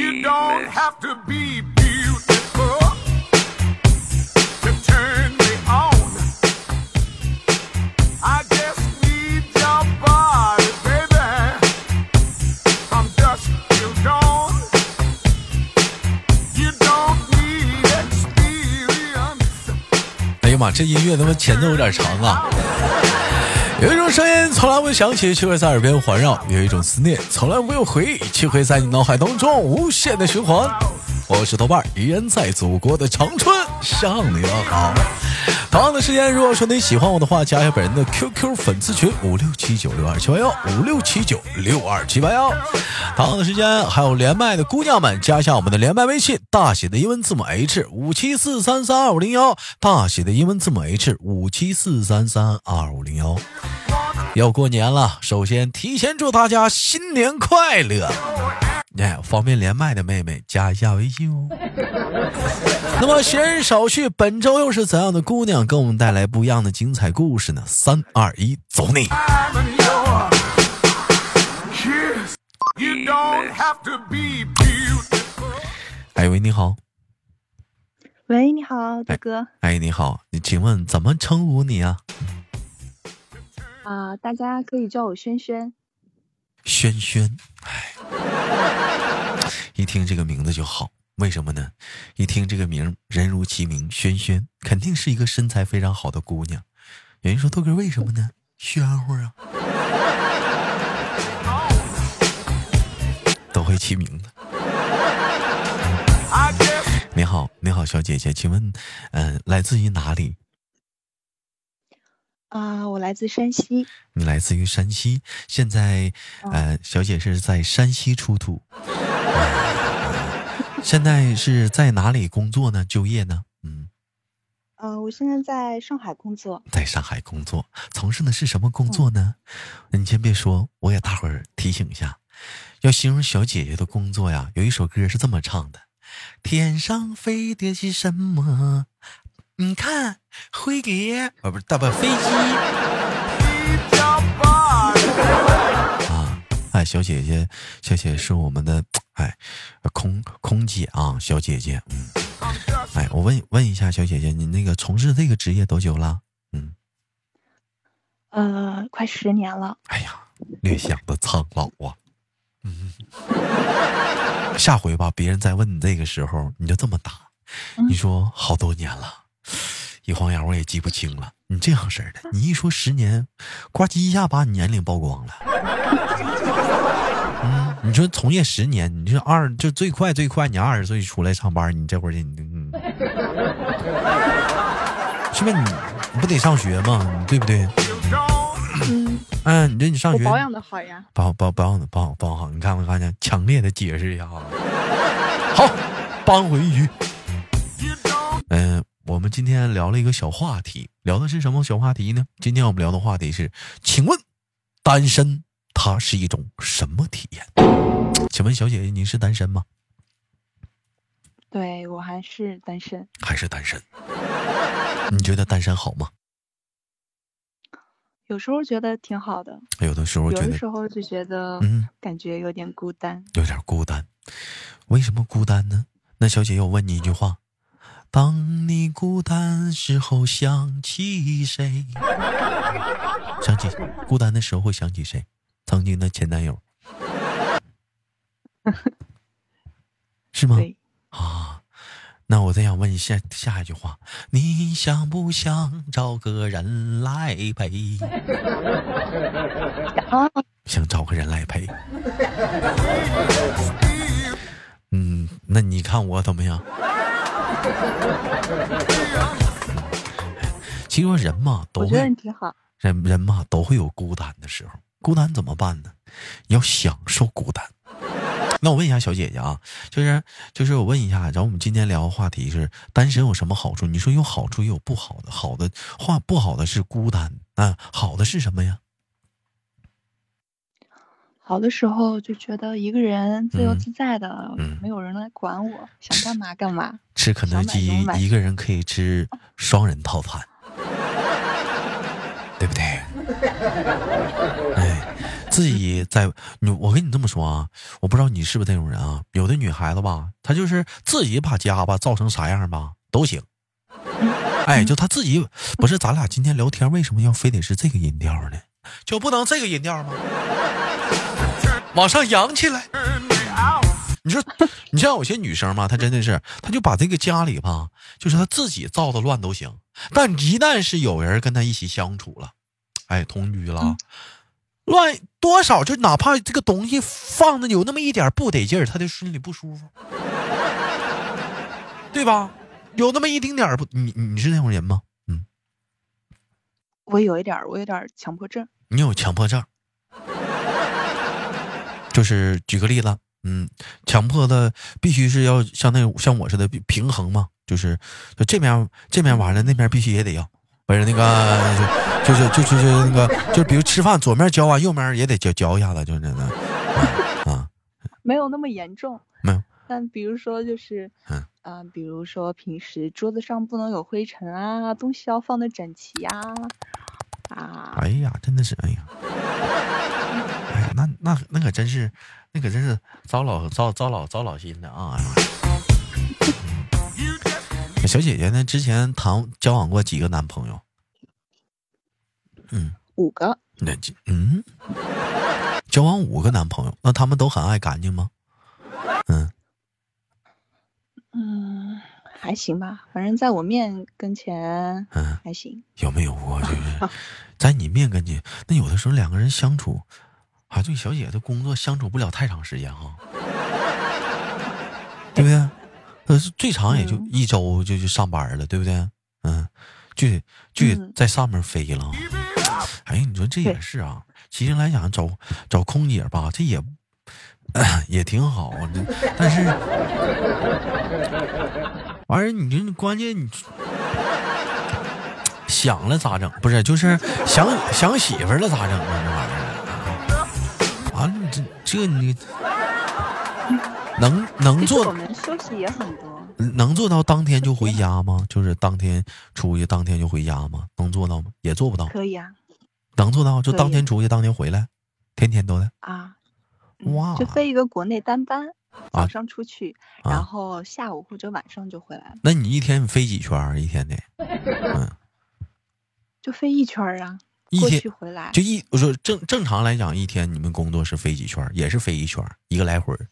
You don't have to be beautiful to turn me on. I just need your body, baby, from dusk till dawn. You don't need experience. 哎呀妈，这音乐他妈前奏有点长啊！有一种声音从来不会响起，却会在耳边环绕；有一种思念从来没有回忆，却会在你脑海当中无限的循环。我是豆瓣，依然在祖国的长春向你们好。同样的时间，如果说你喜欢我的话，加一下本人的 QQ 粉丝群五六七九六二七八幺五六七九六二七八幺。同样的时间，还有连麦的姑娘们，加一下我们的连麦微信，大写的英文字母 H 五七四三三二五零幺，大写的英文字母 H 五七四三三二五零幺。要过年了，首先提前祝大家新年快乐！哎，方便连麦的妹妹加一下微信哦。那么闲人少叙，本周又是怎样的姑娘给我们带来不一样的精彩故事呢？三二一，走你.哎喂，你好，喂，你好，大哥哎你好，你请问怎么称呼你啊？啊、大家可以叫我轩轩。轩轩，哎，一听这个名字就好，为什么呢？一听这个名，人如其名，轩轩，肯定是一个身材非常好的姑娘。有人说豆哥为什么呢？喧乎啊，都会起名字。你好，你好，小姐姐，请问，嗯、来自于哪里？啊、我来自山西。你来自于山西，现在，呃，小姐是在山西出土，呃现在是在哪里工作呢？就业呢？嗯，呃，我现在在上海工作。在上海工作，从事的是什么工作呢？你先别说，我给大伙儿提醒一下，要形容小姐姐的工作呀，有一首歌是这么唱的：天上飞的是什么？你看，灰蝶啊，不是大不飞机。啊，哎，小姐姐，小姐姐是我们的哎空空姐啊，小姐姐，嗯，哎，我问问一下，小姐姐，你那个从事这个职业多久了？嗯，呃，快十年了。哎呀，略显的苍老啊，嗯，下回吧，别人再问你这个时候，你就这么答，你说好多年了，一晃眼我也记不清了。你这样式的，你一说十年，呱唧一下把你年龄曝光了。嗯，你说从业十年，你这二就最快最快，你二十岁出来上班，你这会儿你嗯，是不是你你不得上学吗？你对不对嗯，嗯，你这你上学我保养的好呀。保保保养的保保养好，你看没看见？强烈的解释一下啊。好，扳回一局。嗯、我们今天聊了一个小话题，聊的是什么小话题呢？今天我们聊的话题是，请问单身它是一种什么体验？请问小姐姐，您是单身吗？对我还是单身。还是单身？你觉得单身好吗？有时候觉得挺好的，有的时候有的觉得时候就觉得嗯感觉有点孤单。有点孤单。为什么孤单呢？那小姐姐，我问你一句话：当你孤单时候想起谁？想起孤单的时候会想起谁？曾经的前男友，是吗？对，啊，那我再想问一下下一句话：你想不想找个人来陪？啊，想找个人来陪。嗯，那你看我怎么样？其实说人嘛，都会。人人嘛都会有孤单的时候，孤单怎么办呢？你要享受孤单。那我问一下小姐姐啊，就是就是我问一下，然后我们今天聊的话题是单身有什么好处？你说有好处也有不好的，好的话不好的是孤单啊，好的是什么呀？好的时候就觉得一个人自由嗯自在的，嗯没有人来管我，想干嘛干嘛。吃肯德基一个人可以吃 双人套餐，对不对？哎，自己在你，我跟你这么说啊，我不知道你是不是这种人啊。有的女孩子吧，她就是自己把家吧造成啥样吧都行。哎，就她自己不是，咱俩今天聊天为什么要非得是这个音调呢？就不能这个音调吗？往上扬起来。你说，你像有些女生嘛，她真的是，她就把这个家里吧，就是她自己造的乱都行，但一旦是有人跟她一起相处了，哎，同居了，乱多少就哪怕这个东西放的有那么一点不得劲儿，她就心里不舒服，对吧？有那么一丁点儿不，你你是那种人吗？嗯，我有一点，我有点强迫症。你有强迫症，就是举个例子，嗯，强迫的必须是要像那种像我似的平平衡嘛，就是就这面这面完了，那面必须也得要，不是那个就就是就就是那个就比如吃饭左面嚼完，右面也得嚼嚼一下子，就是那啊啊，没有那么严重，没有，但比如说就是，嗯啊、比如说平时桌子上不能有灰尘啊，东西要放的整齐呀、啊，哎呀，真的是哎呀，那那那可真是，那可真是糟老糟糟老糟老心的啊！哎小姐姐呢？之前谈交往过几个男朋友？嗯，五个，那这嗯，交往五个男朋友，那他们都很爱干净吗？嗯，嗯，还行吧，反正在我面跟前嗯还行。有没有过就是 在你面跟前？那有的时候两个人相处，啊，对小姐的工作相处不了太长时间哈，对不对？呃，最长也就嗯一周就去上班了，对不对？嗯，就得就在上面飞了。哎呀，你说这也是啊。其实来讲，找找空姐吧，这也 也挺好的，但是完事儿，你这关键你想了咋整？不是，就是想想媳妇了咋整啊？这玩意儿，这这你能能做们休息也很多，能做到当天就回家吗？就是当天出去，当天就回家吗？能做到吗？也做不到。可以啊能做到就当天出去，当天回来，天天都在。啊。嗯哇就飞一个国内单班，啊早上出去，啊然后下午或者晚上就回来了，那你一天飞几圈儿？一天的，嗯，就飞一圈儿啊，一天过去回来。就一我说正正常来讲，一天你们工作是飞几圈？也是飞一圈，一个来回儿。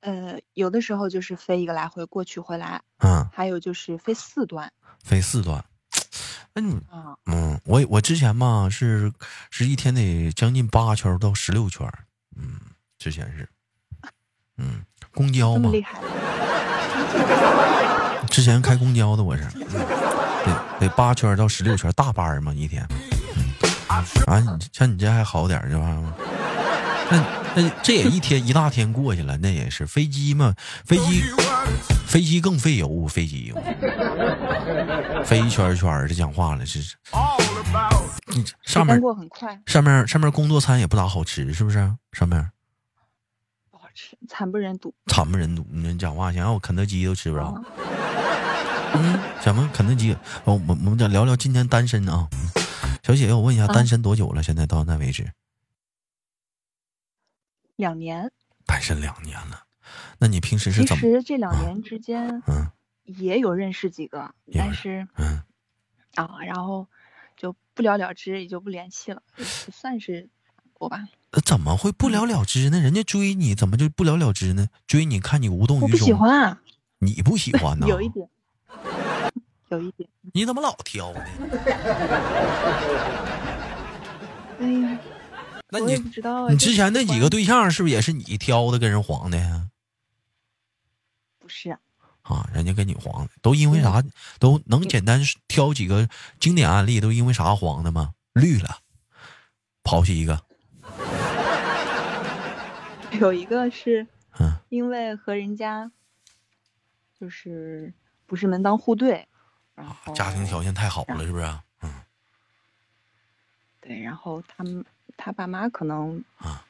呃，有的时候就是飞一个来回，过去回来，嗯，还有就是飞四段飞四段。那你啊。嗯，我我之前嘛是是一天得将近八圈到十六圈，嗯，之前是，嗯，公交嘛之前开公交的我是，嗯、得得八圈到十六圈大班儿嘛一天。啊，你像你这还好点儿，这玩意儿。那那这也一天一大天过去了，那也是飞机嘛，飞机飞机更费油，飞机飞一圈圈儿的讲话了，是是。你上面过很快，上面上面工作餐也不咋好吃，是不是？上面不好吃，惨不忍睹。惨不忍睹。你讲话，想让我肯德基都吃不着啊。嗯，什么肯德基？哦，我我们再聊聊今年单身啊。嗯小姐姐，我问一下，啊单身多久了？现在到现在为止，两年，单身两年了。那你平时是其怎么？实这两年之间嗯也有认识几个，但是嗯，啊，然后就不了了之，也就不联系了，不算是我吧。呃怎么会不了了之呢？人家追你，怎么就不了了之呢？追你看你无动于衷，我不喜欢啊，你不喜欢呢？有一点，有一点。你怎么老挑呢？哎呀，那你不知道啊。你之前那几个对象是不是也是你挑的，跟人黄的呀？不是啊啊，人家跟你黄的，都因为啥？都能简单挑几个经典案例，都因为啥黄的吗？绿了，抛弃一个，有一个是嗯因为和人家就是不是门当户对，然后家庭条件太好了，是不是？嗯对，然后他们他爸妈可能啊，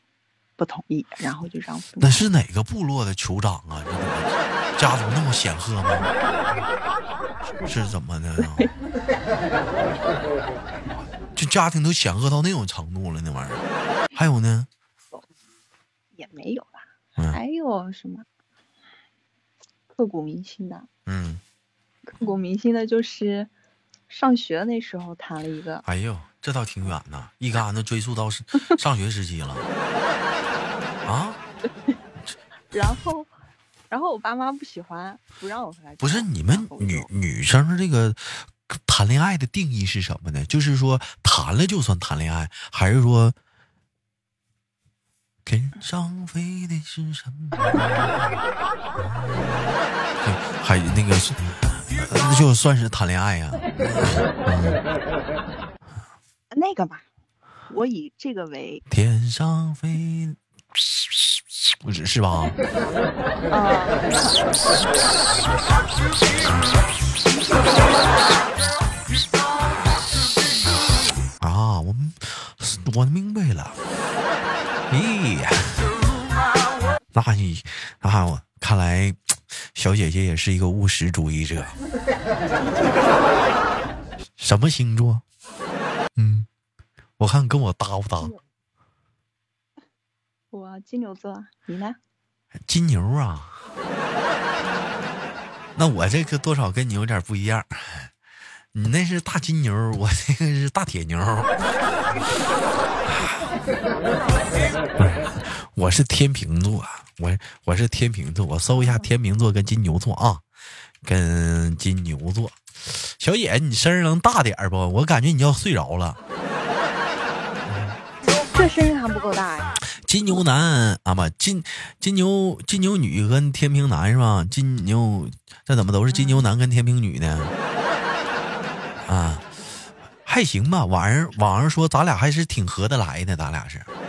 不同意，然后就让那是哪个部落的酋长啊？家族那么显赫吗？是怎么的？就家庭都显赫到那种程度了，那玩意儿。还有呢？也没有吧。嗯还有什么刻骨铭心的？嗯，刻骨铭心的就是上学那时候谈了一个，哎呦，这倒挺远呐，一竿子追溯到是 上学时期了。啊，然后然后我爸妈不喜欢，不让我和他不是你们女女生这个谈恋爱的定义是什么呢？就是说谈了就算谈恋爱，还是说天上飞的是什么？对还那个是，呃那就算是谈恋爱呀、那个吧，我以这个为。天上飞，不是是吧？呃啊，我们我明白了。咦、那你那我看来小姐姐也是一个务实主义者。什么星座？嗯，我看跟我搭不搭？我金牛座，你呢？金牛啊。那我这个多少跟你有点不一样，你那是大金牛，我这个是大铁牛。我是天平座，我我是天平座，我搜一下天平座跟金牛座啊，跟金牛座。小野，你声儿能大点儿不？我感觉你要睡着了。这声音还不够大呀？金牛男啊不金金牛金牛女跟天平男是吧？金牛这怎么都是金牛男跟天平女呢？啊，还行吧。网上网上说咱俩还是挺合得来的，咱俩是，嗯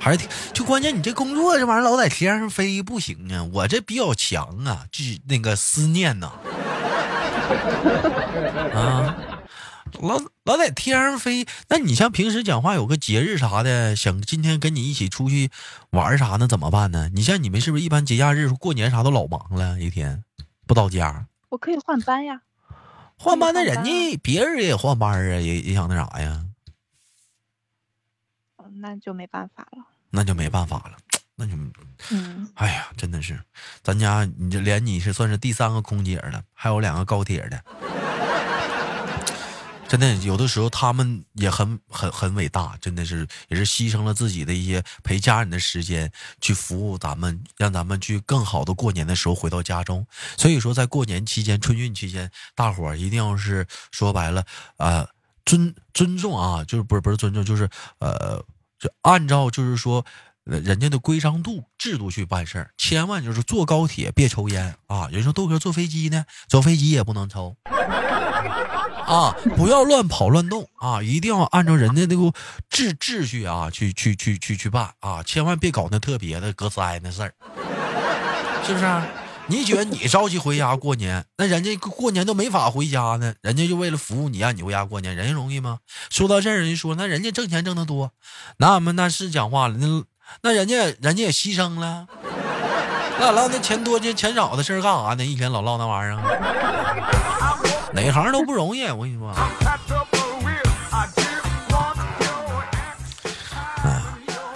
还是挺就关键你这工作这玩意儿老在天上飞不行啊，我这比较强啊，就是那个思念呐、啊。老老在天上飞，那你像平时讲话有个节日啥的，想今天跟你一起出去玩啥的怎么办呢？你像你们是不是一般节假日过年啥都老忙了，一天不到家，我可以换班呀。换班那人家别人也换班啊，也也想那啥呀，嗯那就没办法了。那就没办法了，那就嗯，哎呀，真的是，咱家你这连你是算是第三个空姐了，还有两个高铁的。真的，有的时候他们也很很很伟大，真的是也是牺牲了自己的一些陪家人的时间，去服务咱们，让咱们去更好的过年的时候回到家中。所以说，在过年期间、春运期间，大伙儿一定要是说白了，呃，尊尊重啊，就是不是不是尊重，就是呃，就按照就是说。人家的规章度制度去办事儿，千万就是坐高铁别抽烟啊！有人说豆哥坐飞机呢，坐飞机也不能抽啊！不要乱跑乱动啊！一定要按照人家那个秩秩序啊去去去去去办啊！千万别搞那特别的隔灾那事儿，是不是啊、你觉得你着急回家过年，那人家过年都没法回家呢，人家就为了服务你，让你回家过年，人家容易吗？说到这儿，人家说那人家挣钱挣得多，那我们那是讲话了，那那人家人家也牺牲了，那唠那钱多钱钱少的事儿干啥呢？一天老唠那玩意儿，哪行都不容易，我跟你说。Packed up a whip. I just want your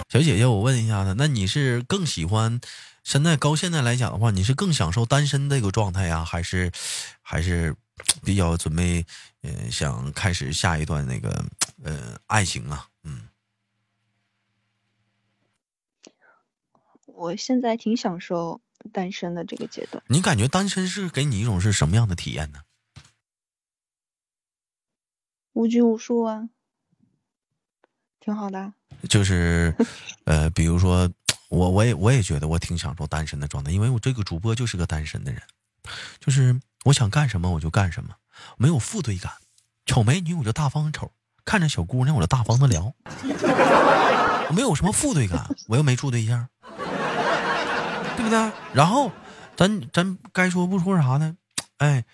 小姐姐，我问一下子，那你是更喜欢现在高现在来讲的话，你是更享受单身这个状态呀，还是还是 比较准备呃想开始下一段那个呃爱情啊？嗯，我现在挺享受单身的这个阶段。你感觉单身是给你一种是什么样的体验呢？无拘无束啊，挺好的。就是呃，比如说我我也我也觉得我挺享受单身的状态，因为我这个主播就是个单身的人，就是我想干什么我就干什么，没有负罪感，瞅美女我就大方的瞅，看着小姑娘我就大方的聊，我没有什么负罪感，我又没处对象，对不对？然后咱咱该说不说啥呢？哎，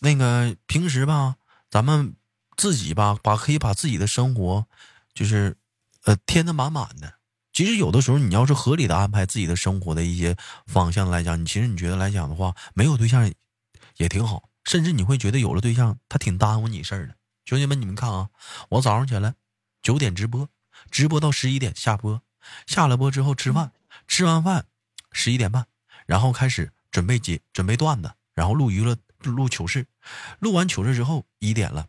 那个平时吧，咱们自己吧，把可以把自己的生活就是呃填得满满的。其实有的时候，你要是合理的安排自己的生活的一些方向来讲，你其实你觉得来讲的话，没有对象也挺好，甚至你会觉得有了对象，他挺耽误你事儿的。兄弟们，你们看啊，我早上起来九点直播，直播到十一点下播，下了播之后吃饭，吃完饭十一点半，然后开始准备节准备段子，然后录娱乐录糗事，录完糗事之后一点了，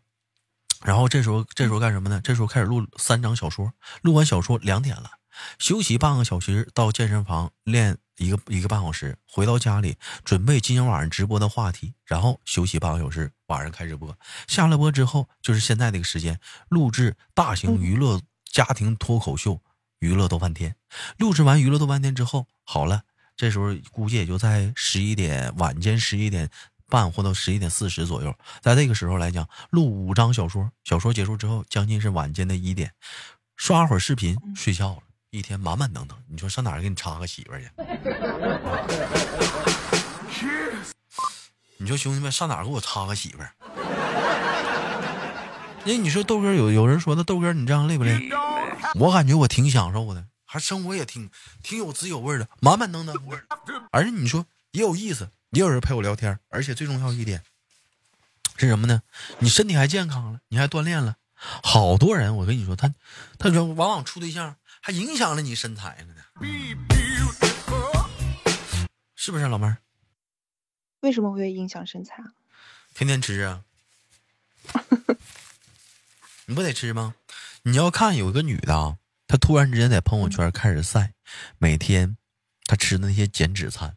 然后这时候这时候干什么呢？这时候开始录三章小说，录完小说两点了，休息半个小时，到健身房练一个一个半小时，回到家里准备今天晚上直播的话题，然后休息半个小时，晚上开直播。下了播之后就是现在这个时间，录制大型娱乐家庭脱口秀，娱乐逗翻天。录制完娱乐逗翻天之后，好了，这时候估计也就在十一点晚间十一点半或到十一点四十左右，在这个时候来讲，录五张小说，小说结束之后，将近是晚间的一点，刷会儿视频睡觉了，一天满满当当。你说上哪儿给你插个媳妇儿去？你说兄弟们上哪儿给我插个媳妇儿？那你说豆哥有有人说的豆哥你这样累不累？我感觉我挺享受的，还生活也挺挺有滋有味的，满满当当。而且你说也有意思，也有人陪我聊天，而且最重要一点是什么呢？你身体还健康了，你还锻炼了。好多人，我跟你说，他他说往往处对象还影响了你身材了呢，是不是老妹儿？为什么会影响身材啊？天天吃啊？你不得吃吗？你要看有一个女的啊，她突然之间在朋友圈开始晒，每天她吃的那些减脂餐，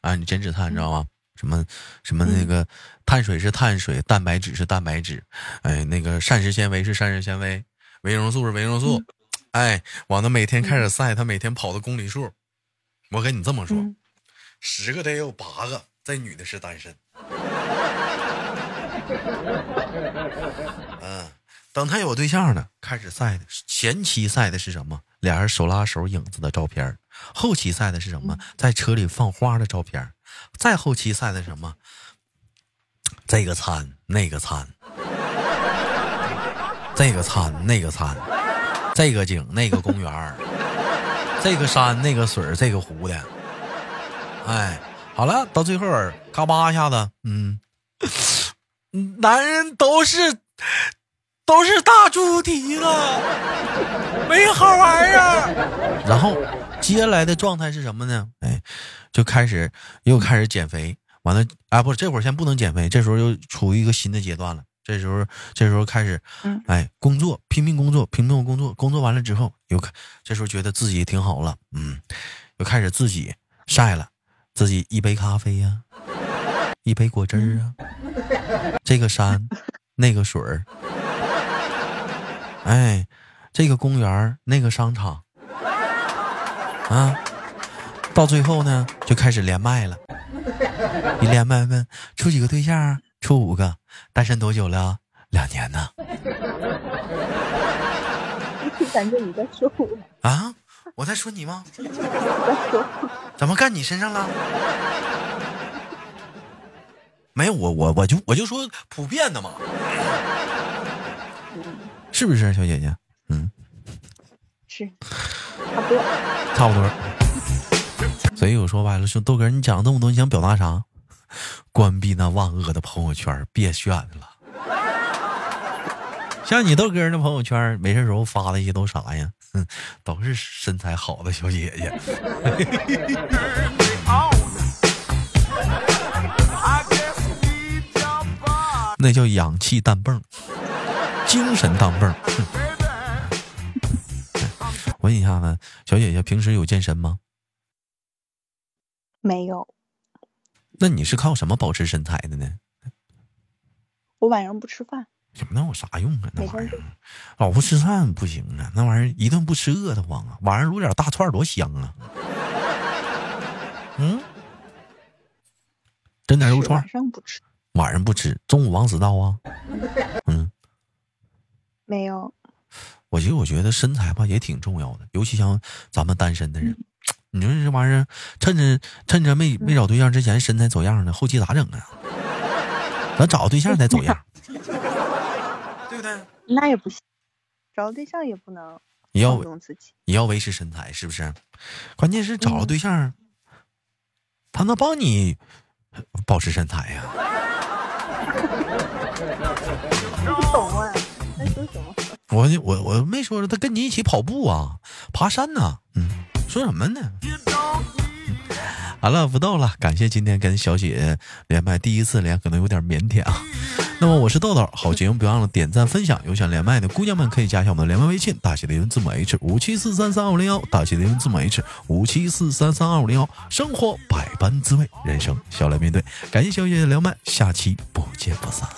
啊，你减脂餐你知道吗？什么什么那个碳水是碳水，蛋白质是蛋白质，哎，那个膳食纤维是膳食纤维，维生素是维生素，哎，往那每天开始晒，他每天跑的公里数，我跟你这么说，嗯十个得有八个这女的是单身。嗯，等他有对象了，开始晒的前期晒的是什么？俩人手拉手影子的照片儿后期晒的是什么？在车里放花的照片儿再后期晒的什么？这个餐那个餐，这个餐那个餐，这个景那个公园儿 这个山那个水这个湖的，哎，好了，到最后儿嘎巴一下子，嗯，男人都是都是大猪蹄子，没好玩意儿。然后接下来的状态是什么呢？哎，就开始又开始减肥，完了啊，不是这会儿先不能减肥，这时候又处于一个新的阶段了。这时候，这时候开始嗯，哎，工作，拼命工作，拼命工作，工作完了之后，又开，这时候觉得自己挺好了，嗯，又开始自己晒了，自己一杯咖啡呀、一杯果汁儿啊，这个山，那个水儿，哎，这个公园，那个商场，啊，到最后呢，就开始连麦了。一连麦问处几个对象啊？处五个，单身多久了？两年呢。感觉你在说我，啊，我在说你吗？在说。怎么干你身上了？没有，我我我就我就说普遍的嘛，是不是小姐姐？嗯，是，差不多。差不多。所以我说白了，说豆哥，你讲这么多，你想表达啥？关闭那万恶的朋友圈，别炫了。像你豆哥那朋友圈，没事时候发的一些都啥呀？哼，都是身材好的小姐姐。那叫氧气弹泵，精神弹泵。问一下子，小姐姐平时有健身吗？没有，那你是靠什么保持身材的呢？我晚上不吃饭，那有啥用啊？那玩意儿，老不吃饭不行啊！那玩意儿一顿不吃饿得慌啊！晚上撸点大串儿多香啊！嗯，整点肉串晚，上不吃，晚上不吃，中午往死倒啊！嗯，没有。我其实我觉得身材吧也挺重要的，尤其像咱们单身的人，你说这玩意儿，趁着趁着没没找对象之前身材走样呢，后期咋整啊？咱找个对象再走样，对不对？那也不行，找对象也不能也要。也要维持身材，是不是？关键是找个对象，他能帮你保持身材呀、不懂啊，在说什么？我我我没说他跟你一起跑步啊，爬山呢、嗯，说什么呢？好了，不逗了，感谢今天跟小姐连麦，第一次连可能有点腼腆啊。那么我是豆豆，好节目别忘了点赞分享，有想连麦的姑娘们可以加一下我们的连麦微信，大写的英文字母 H 五七四三三二五零幺，大写的英文字母 H 五七四三三二五零幺。生活百般滋味，人生笑来面对。感谢小姐的连麦，下期不见不散。